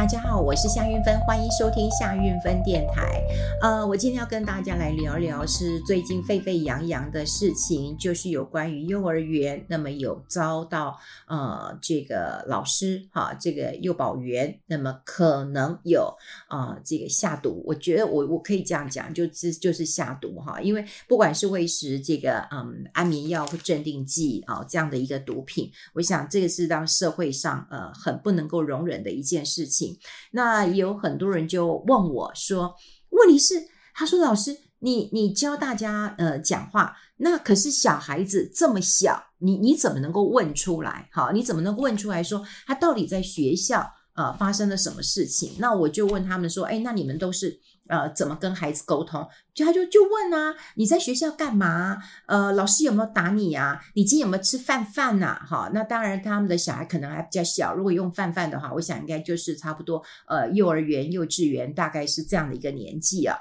大家好，我是夏运芬，欢迎收听夏运芬电台。呃，我今天要跟大家来聊聊是最近沸沸扬扬的事情，就是有关于幼儿园，那么有遭到呃这个老师哈，这个幼保员，那么可能有啊、这个下毒。我觉得我我可以这样讲，就是就是下毒哈，因为不管是喂食这个嗯安眠药或镇定剂啊、这样的一个毒品，我想这个是让社会上呃很不能够容忍的一件事情。那有很多人就问我说：“问题是，他说老师，你你教大家呃讲话，那可是小孩子这么小，你你怎么能够问出来？好，你怎么能够问出来说他到底在学校呃发生了什么事情？那我就问他们说：，哎，那你们都是？”呃，怎么跟孩子沟通？就他就就问啊，你在学校干嘛？呃，老师有没有打你啊？你今天有没有吃饭饭呐？哈，那当然，他们的小孩可能还比较小。如果用饭饭的话，我想应该就是差不多，呃，幼儿园、幼稚园大概是这样的一个年纪啊。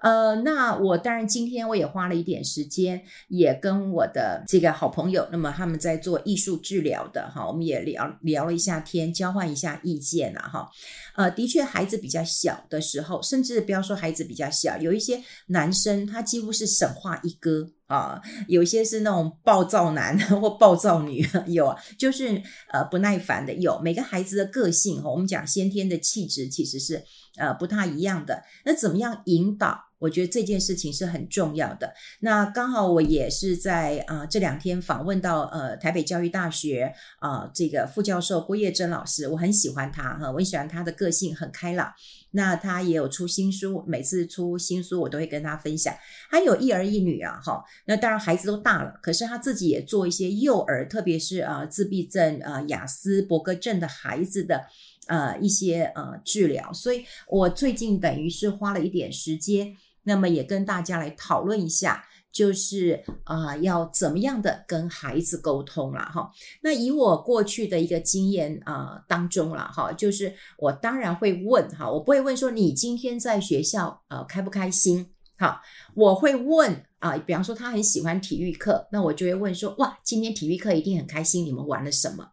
呃，那我当然今天我也花了一点时间，也跟我的这个好朋友，那么他们在做艺术治疗的哈，我们也聊聊一下天，交换一下意见了哈。呃，的确，孩子比较小的时候，甚至不要说孩子比较小，有一些男生他几乎是神话一哥啊，有些是那种暴躁男 或暴躁女，有，就是呃不耐烦的有。每个孩子的个性哈，我们讲先天的气质其实是呃不太一样的。那怎么样引导？我觉得这件事情是很重要的。那刚好我也是在啊、呃、这两天访问到呃台北教育大学啊、呃、这个副教授郭叶珍老师，我很喜欢他哈，我很喜欢他的个性很开朗。那他也有出新书，每次出新书我都会跟他分享。他有一儿一女啊哈，那当然孩子都大了，可是他自己也做一些幼儿，特别是啊、自闭症啊、呃、亚斯伯格症的孩子的呃一些呃治疗。所以我最近等于是花了一点时间。那么也跟大家来讨论一下，就是啊、要怎么样的跟孩子沟通了哈。那以我过去的一个经验啊、当中了哈，就是我当然会问哈，我不会问说你今天在学校呃开不开心哈，我会问啊、比方说他很喜欢体育课，那我就会问说哇，今天体育课一定很开心，你们玩了什么？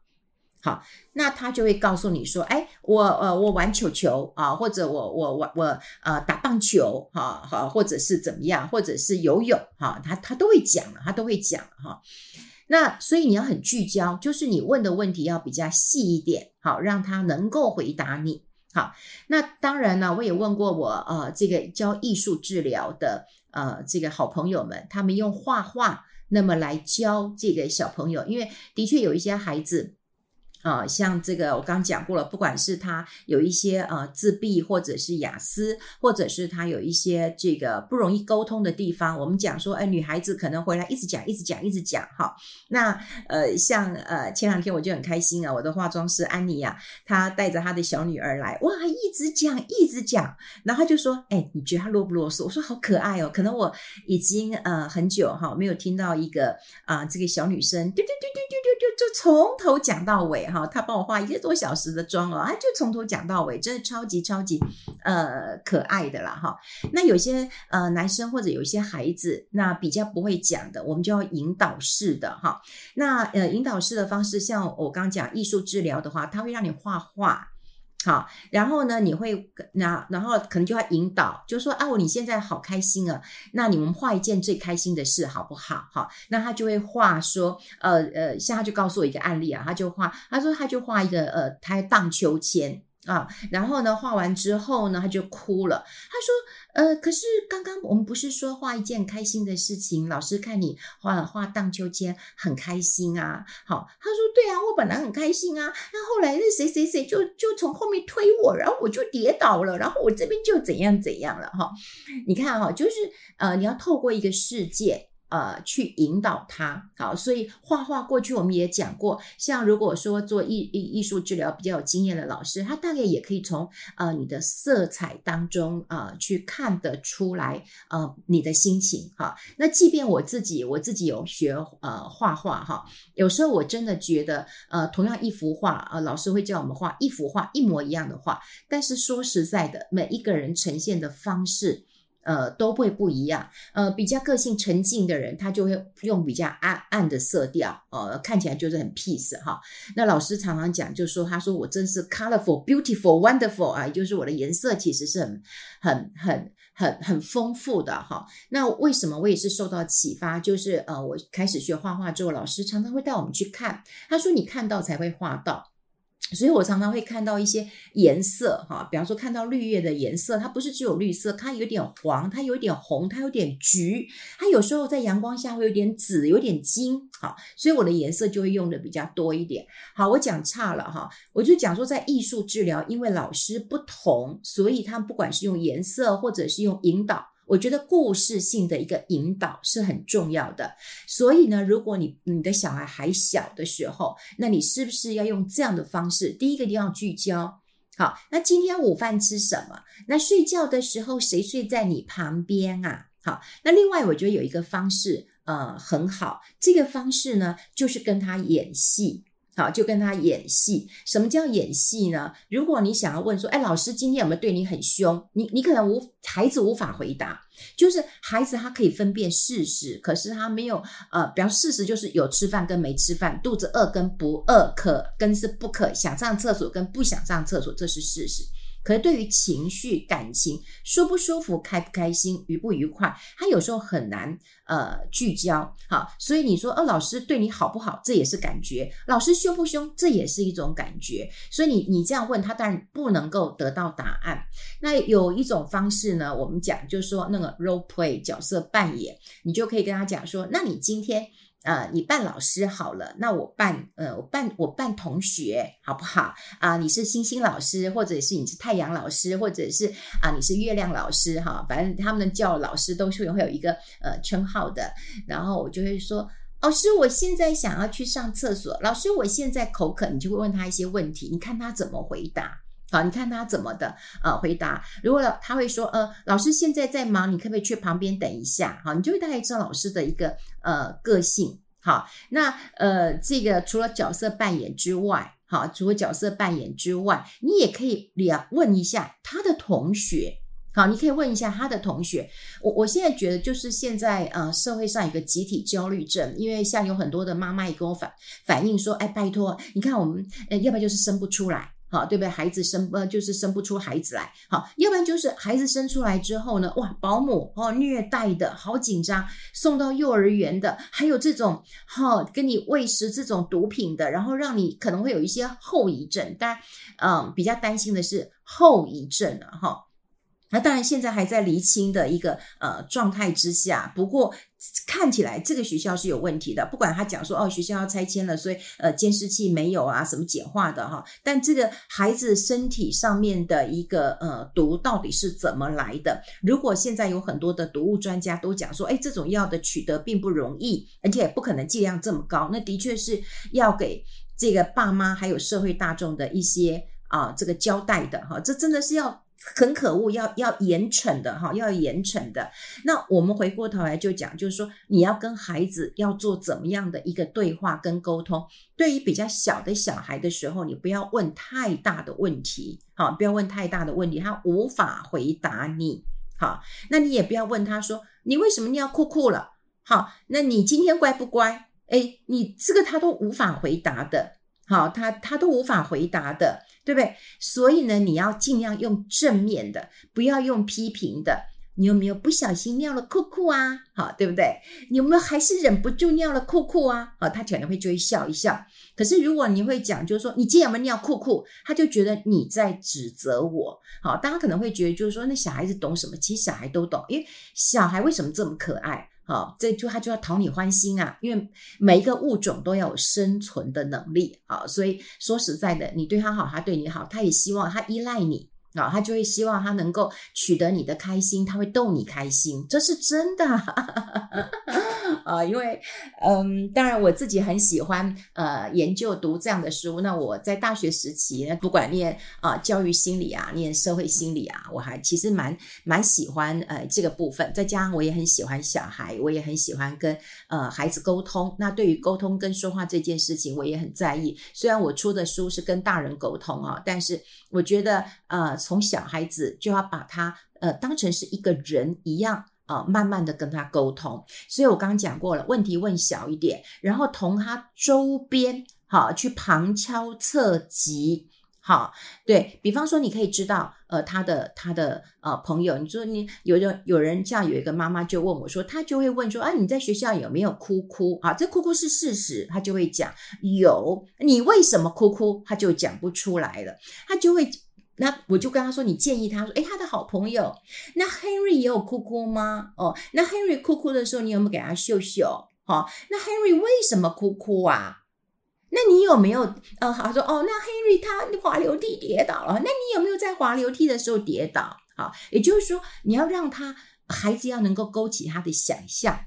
好，那他就会告诉你说，哎，我呃，我玩球球啊，或者我我我我呃打棒球，哈哈，或者是怎么样，或者是游泳，哈，他他都会讲，他都会讲哈。那所以你要很聚焦，就是你问的问题要比较细一点，好，让他能够回答你。好，那当然呢，我也问过我呃这个教艺术治疗的呃这个好朋友们，他们用画画那么来教这个小朋友，因为的确有一些孩子。啊、像这个我刚讲过了，不管是他有一些呃自闭，或者是雅思，或者是他有一些这个不容易沟通的地方，我们讲说，哎，女孩子可能回来一直讲，一直讲，一直讲，哈。那呃，像呃前两天我就很开心啊，我的化妆师安妮呀，她带着她的小女儿来，哇，一直讲，一直讲，然后她就说，哎，你觉得她啰不啰嗦？我说好可爱哦，可能我已经呃很久哈没有听到一个啊、这个小女生，嘟嘟嘟嘟嘟就，就从头讲到尾。哈，他帮我化一个多小时的妆哦，啊就从头讲到尾，真的超级超级呃可爱的啦哈。那有些呃男生或者有些孩子，那比较不会讲的，我们就要引导式的哈。那呃引导式的方式，像我刚讲艺术治疗的话，他会让你画画。好，然后呢，你会那，然后可能就要引导，就说啊，我你现在好开心啊，那你们画一件最开心的事好不好？好，那他就会画说，呃呃，像他就告诉我一个案例啊，他就画，他说他就画一个呃，他荡秋千。啊，然后呢，画完之后呢，他就哭了。他说：“呃，可是刚刚我们不是说画一件开心的事情？老师看你画画荡秋千很开心啊。”好，他说：“对啊，我本来很开心啊。那后来那谁谁谁就就从后面推我，然后我就跌倒了，然后我这边就怎样怎样了。哈，你看哈，就是呃，你要透过一个事件。”呃，去引导他，好，所以画画过去我们也讲过，像如果说做艺艺术治疗比较有经验的老师，他大概也可以从呃你的色彩当中呃去看得出来呃你的心情哈。那即便我自己我自己有学呃画画哈，有时候我真的觉得呃同样一幅画呃老师会叫我们画一幅画一模一样的画，但是说实在的，每一个人呈现的方式。呃，都会不一样。呃，比较个性沉静的人，他就会用比较暗暗的色调，呃，看起来就是很 peace 哈。那老师常常讲，就说他说我真是 colorful、beautiful、wonderful 啊，也就是我的颜色其实是很、很、很、很、很丰富的哈。那为什么我也是受到启发？就是呃，我开始学画画之后，老师常常会带我们去看，他说你看到才会画到。所以我常常会看到一些颜色，哈，比方说看到绿叶的颜色，它不是只有绿色，它有点黄，它有点红，它有点橘，它有时候在阳光下会有点紫，有点金，好，所以我的颜色就会用的比较多一点。好，我讲差了哈，我就讲说在艺术治疗，因为老师不同，所以他们不管是用颜色或者是用引导。我觉得故事性的一个引导是很重要的，所以呢，如果你你的小孩还小的时候，那你是不是要用这样的方式？第一个一定要聚焦，好，那今天午饭吃什么？那睡觉的时候谁睡在你旁边啊？好，那另外我觉得有一个方式，呃，很好，这个方式呢，就是跟他演戏。好，就跟他演戏。什么叫演戏呢？如果你想要问说，哎，老师今天有没有对你很凶？你你可能无孩子无法回答。就是孩子他可以分辨事实，可是他没有呃，比方事实就是有吃饭跟没吃饭，肚子饿跟不饿，可跟是不可，想上厕所跟不想上厕所，这是事实。可是对于情绪、感情，舒不舒服、开不开心、愉不愉快，他有时候很难呃聚焦。好，所以你说，哦，老师对你好不好，这也是感觉；老师凶不凶，这也是一种感觉。所以你你这样问他，当然不能够得到答案。那有一种方式呢，我们讲就是说那个 role play 角色扮演，你就可以跟他讲说，那你今天。呃，你扮老师好了，那我扮呃，我扮我扮同学好不好？啊、你是星星老师，或者是你是太阳老师，或者是啊、你是月亮老师哈，反正他们叫老师都是会有一个呃称号的。然后我就会说，老师，我现在想要去上厕所，老师，我现在口渴，你就会问他一些问题，你看他怎么回答？好，你看他怎么的呃回答？如果他会说，呃，老师现在在忙，你可不可以去旁边等一下？好，你就会大概知道老师的一个呃个性。好，那呃，这个除了角色扮演之外，好，除了角色扮演之外，你也可以了问一下他的同学。好，你可以问一下他的同学。我我现在觉得，就是现在呃，社会上有个集体焦虑症，因为像有很多的妈妈也跟我反反映说，哎，拜托，你看我们，呃，要不然就是生不出来。好，对不对？孩子生呃，就是生不出孩子来。好，要不然就是孩子生出来之后呢，哇，保姆哦虐待的好紧张，送到幼儿园的，还有这种哈、哦、跟你喂食这种毒品的，然后让你可能会有一些后遗症。但嗯，比较担心的是后遗症啊，哈、那当然，现在还在厘清的一个呃状态之下。不过看起来这个学校是有问题的。不管他讲说哦，学校要拆迁了，所以呃监视器没有啊，什么简化的哈。但这个孩子身体上面的一个呃毒到底是怎么来的？如果现在有很多的毒物专家都讲说，哎，这种药的取得并不容易，而且也不可能剂量这么高，那的确是要给这个爸妈还有社会大众的一些啊、这个交代的哈。这真的是要。很可恶，要要严惩的哈，要严惩的。那我们回过头来就讲，就是说你要跟孩子要做怎么样的一个对话跟沟通。对于比较小的小孩的时候，你不要问太大的问题，好，不要问太大的问题，他无法回答你。好，那你也不要问他说，你为什么你要哭哭了？好，那你今天乖不乖？诶，你这个他都无法回答的。好，他他都无法回答的，对不对？所以呢，你要尽量用正面的，不要用批评的。你有没有不小心尿了裤裤啊？好，对不对？你有没有还是忍不住尿了裤裤啊？好，他可能会就会笑一笑。可是如果你会讲，就是说你今天有没有尿裤裤，他就觉得你在指责我。好，大家可能会觉得就是说，那小孩子懂什么？其实小孩都懂，因为小孩为什么这么可爱？好，这就他就要讨你欢心啊，因为每一个物种都要有生存的能力，好，所以说实在的，你对他好，他对你好，他也希望他依赖你。啊，他就会希望他能够取得你的开心，他会逗你开心，这是真的 啊！因为，嗯，当然我自己很喜欢呃研究读这样的书。那我在大学时期，不管念啊、教育心理啊，念社会心理啊，我还其实蛮蛮喜欢呃这个部分。再加上我也很喜欢小孩，我也很喜欢跟呃孩子沟通。那对于沟通跟说话这件事情，我也很在意。虽然我出的书是跟大人沟通啊，但是我觉得呃。从小孩子就要把他呃当成是一个人一样啊、慢慢的跟他沟通。所以我刚刚讲过了，问题问小一点，然后同他周边好去旁敲侧击。好，对，比方说，你可以知道，呃，他的他的呃朋友，你说你有人有人像有一个妈妈就问我说，他就会问说，啊，你在学校有没有哭哭啊？这哭哭是事实，他就会讲有，你为什么哭哭？他就讲不出来了，他就会，那我就跟他说，你建议他说，诶，他的好朋友，那 Henry 也有哭哭吗？哦，那 Henry 哭哭的时候，你有没有给他秀秀？好，哦，那 Henry 为什么哭哭啊？那你有没有呃，好说哦，那 Henry 他滑楼梯跌倒了，那你有没有在滑楼梯的时候跌倒？好，也就是说，你要让他孩子要能够勾起他的想象，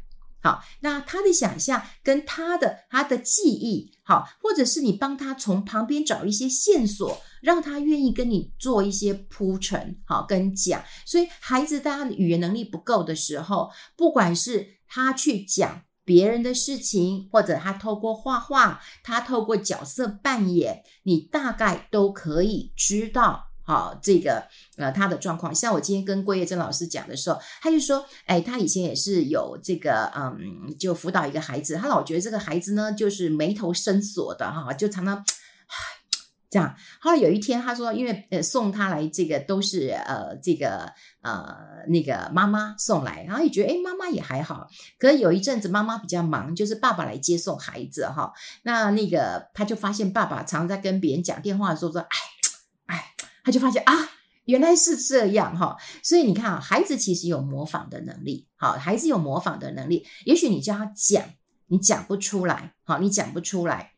好，那他的想象跟他的他的记忆，好，或者是你帮他从旁边找一些线索，让他愿意跟你做一些铺陈，好，跟讲。所以孩子当他的语言能力不够的时候，不管是他去讲。别人的事情，或者他透过画画，他透过角色扮演，你大概都可以知道，好、这个呃他的状况。像我今天跟郭叶珍老师讲的时候，他就说，哎，他以前也是有这个，嗯，就辅导一个孩子，他老觉得这个孩子呢，就是眉头深锁的哈，就常常。这样，后来有一天，他说，因为呃送他来这个都是呃这个呃那个妈妈送来，然后也觉得诶妈妈也还好。可有一阵子妈妈比较忙，就是爸爸来接送孩子哈。那那个他就发现爸爸常在跟别人讲电话的时候说，哎哎，他就发现啊，原来是这样哈。所以你看啊，孩子其实有模仿的能力，好，孩子有模仿的能力。也许你叫他讲，你讲不出来，好，你讲不出来。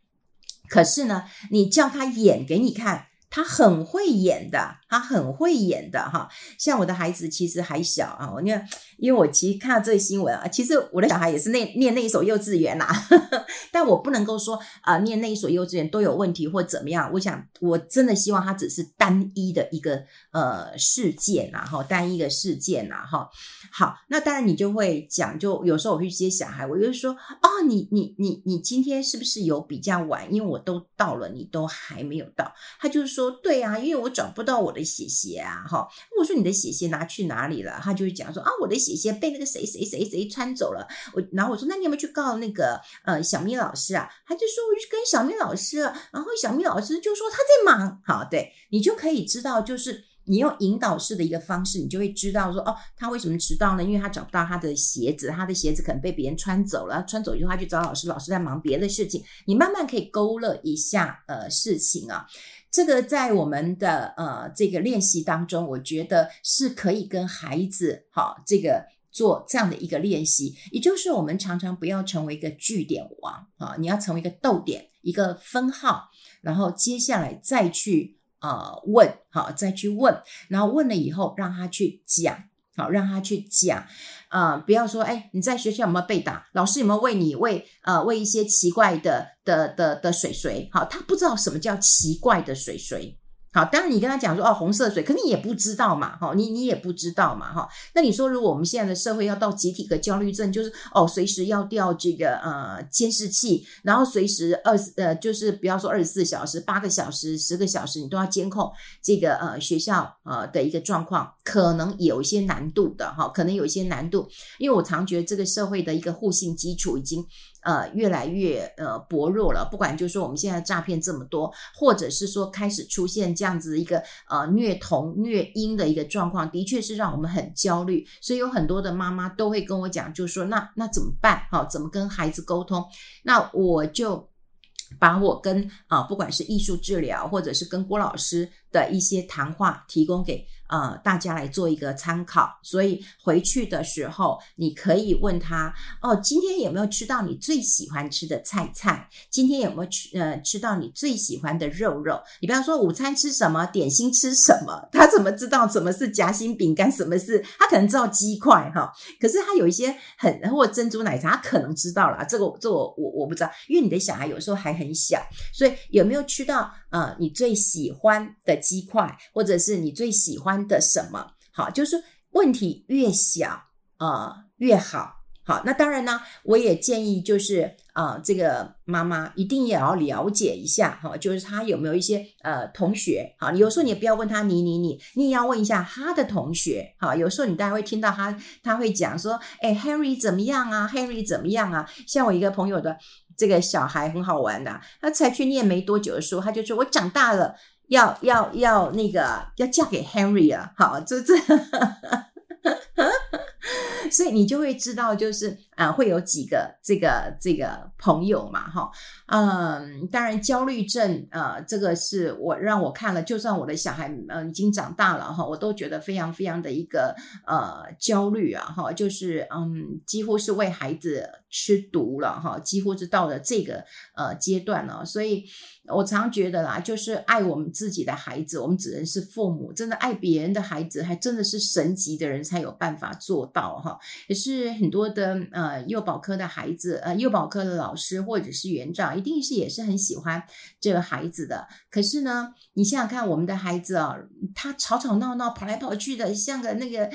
可是呢，你叫他演给你看，他很会演的，他很会演的哈。像我的孩子其实还小啊，我念。因为我其实看到这个新闻啊，其实我的小孩也是那念那一所幼稚园呐、啊，但我不能够说啊、念那一所幼稚园都有问题或怎么样。我想，我真的希望他只是单一的一个呃事件呐，哈，单一的事件呐，哈。好，那当然你就会讲，就有时候我去接小孩，我就说，哦，你你你你今天是不是有比较晚？因为我都到了，你都还没有到。他就是说，对啊，因为我找不到我的鞋鞋啊，哈。我说你的鞋鞋拿去哪里了？他就会讲说，啊，我的鞋。鞋被那个谁谁谁谁穿走了，我然后我说，那你有没有去告那个呃小咪老师啊？他就说，我去跟小咪老师，然后小咪老师就说他在忙。好，对，你就可以知道，就是你用引导式的一个方式，你就会知道说，哦，他为什么迟到呢？因为他找不到他的鞋子，他的鞋子可能被别人穿走了，穿走以后他去找老师，老师在忙别的事情。你慢慢可以勾勒一下呃事情啊。这个在我们的呃这个练习当中，我觉得是可以跟孩子好这个做这样的一个练习，也就是我们常常不要成为一个句点王啊，你要成为一个逗点，一个分号，然后接下来再去呃问，好再去问，然后问了以后让他去讲，好让他去讲。啊、呃，不要说，哎，你在学校有没有被打？老师有没有喂你喂呃喂一些奇怪的的的的水水？好，他不知道什么叫奇怪的水水。好，当然你跟他讲说哦，红色水，可你也不知道嘛，哈，你你也不知道嘛，哈。那你说，如果我们现在的社会要到集体的焦虑症，就是哦，随时要调这个呃监视器，然后随时二十呃，就是不要说二十四小时，八个小时、十个小时，你都要监控这个呃学校呃的一个状况，可能有一些难度的哈，可能有一些难度，因为我常觉得这个社会的一个互信基础已经。呃，越来越呃薄弱了。不管就是说我们现在诈骗这么多，或者是说开始出现这样子一个呃虐童虐婴的一个状况，的确是让我们很焦虑。所以有很多的妈妈都会跟我讲，就是说那那怎么办？好，怎么跟孩子沟通？那我就把我跟啊、不管是艺术治疗，或者是跟郭老师的一些谈话，提供给。呃，大家来做一个参考，所以回去的时候，你可以问他哦，今天有没有吃到你最喜欢吃的菜菜？今天有没有吃呃吃到你最喜欢的肉肉？你比方说午餐吃什么，点心吃什么？他怎么知道什么是夹心饼干？什么是他可能知道鸡块哈？可是他有一些很或珍珠奶茶，他可能知道了。这个这我我我不知道，因为你的小孩有时候还很小，所以有没有吃到呃你最喜欢的鸡块，或者是你最喜欢的什么？好，就是问题越小啊、越好。好，那当然呢，我也建议就是啊、呃，这个妈妈一定也要了解一下哈，就是他有没有一些呃同学哈，有时候你也不要问他你你你，你也要问一下他的同学哈。有时候你大概会听到他他会讲说，哎，Henry 怎么样啊？Henry 怎么样啊？像我一个朋友的这个小孩很好玩的，他才去念没多久的书，他就说我长大了要要要那个要嫁给 Henry 了，好，这这。所以你就会知道，就是啊、呃，会有几个这个这个朋友嘛，哈，嗯，当然焦虑症，呃，这个是我让我看了，就算我的小孩嗯、已经长大了哈，我都觉得非常非常的一个呃焦虑啊，哈，就是嗯，几乎是为孩子吃毒了哈，几乎是到了这个呃阶段了，所以。我常觉得啦，就是爱我们自己的孩子，我们只能是父母。真的爱别人的孩子，还真的是神级的人才有办法做到哈。也是很多的呃幼保科的孩子，呃幼保科的老师或者是园长，一定是也是很喜欢这个孩子的。可是呢，你想想看，我们的孩子啊，他吵吵闹闹，跑来跑去的，像个那个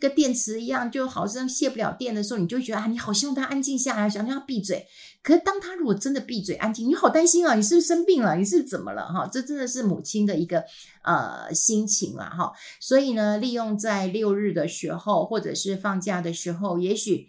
个电池一样，就好像卸不了电的时候，你就觉得啊，你好希望他安静下来，想让他闭嘴。可是当他如果真的闭嘴安静，你好担心啊，你是不是生病了？你是不是怎么了？哈，这真的是母亲的一个呃心情啊哈。所以呢，利用在六日的时候，或者是放假的时候，也许。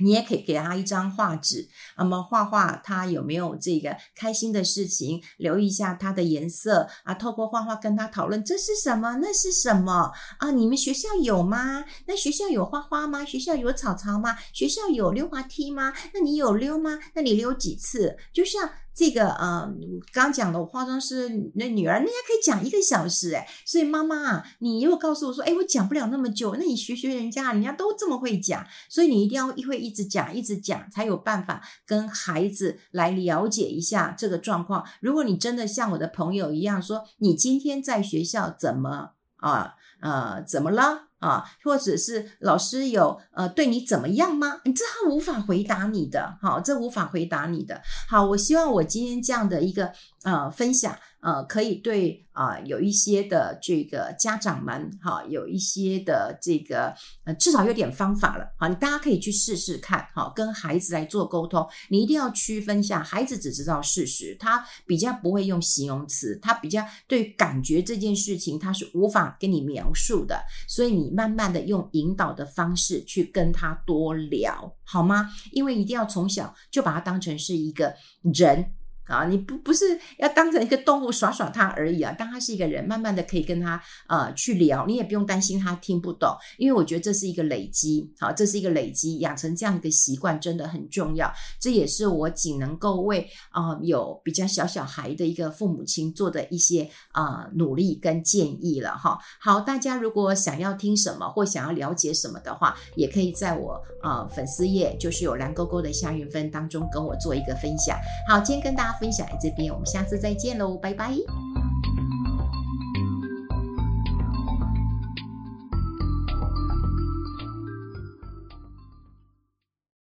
你也可以给他一张画纸，那么画画他有没有这个开心的事情，留意一下他的颜色啊，透过画画跟他讨论这是什么，那是什么啊？你们学校有吗？那学校有花花吗？学校有草草吗？学校有溜滑梯吗？那你有溜吗？那你溜几次？就像。这个呃，刚讲的我化妆师那女儿，人家可以讲一个小时诶，所以妈妈啊，你又告诉我说，诶，我讲不了那么久，那你学学人家，人家都这么会讲，所以你一定要一会一直讲，一直讲，才有办法跟孩子来了解一下这个状况。如果你真的像我的朋友一样说，你今天在学校怎么啊呃怎么了？啊，或者是老师有呃对你怎么样吗？你这他无法回答你的，好，这无法回答你的。好，我希望我今天这样的一个呃分享。呃，可以对啊、呃，有一些的这个家长们哈，有一些的这个呃，至少有点方法了好，你大家可以去试试看哈，跟孩子来做沟通。你一定要区分下，孩子只知道事实，他比较不会用形容词，他比较对感觉这件事情他是无法跟你描述的，所以你慢慢的用引导的方式去跟他多聊，好吗？因为一定要从小就把他当成是一个人。啊，你不不是要当成一个动物耍耍他而已啊，当他是一个人，慢慢的可以跟他呃去聊，你也不用担心他听不懂，因为我觉得这是一个累积，好，这是一个累积，养成这样一个习惯真的很重要，这也是我仅能够为啊、有比较小小孩的一个父母亲做的一些啊、呃、努力跟建议了哈。好，大家如果想要听什么或想要了解什么的话，也可以在我啊、呃、粉丝页，就是有蓝勾勾的夏云芬当中跟我做一个分享。好，今天跟大家。分享在这边，我们下次再见喽，拜拜。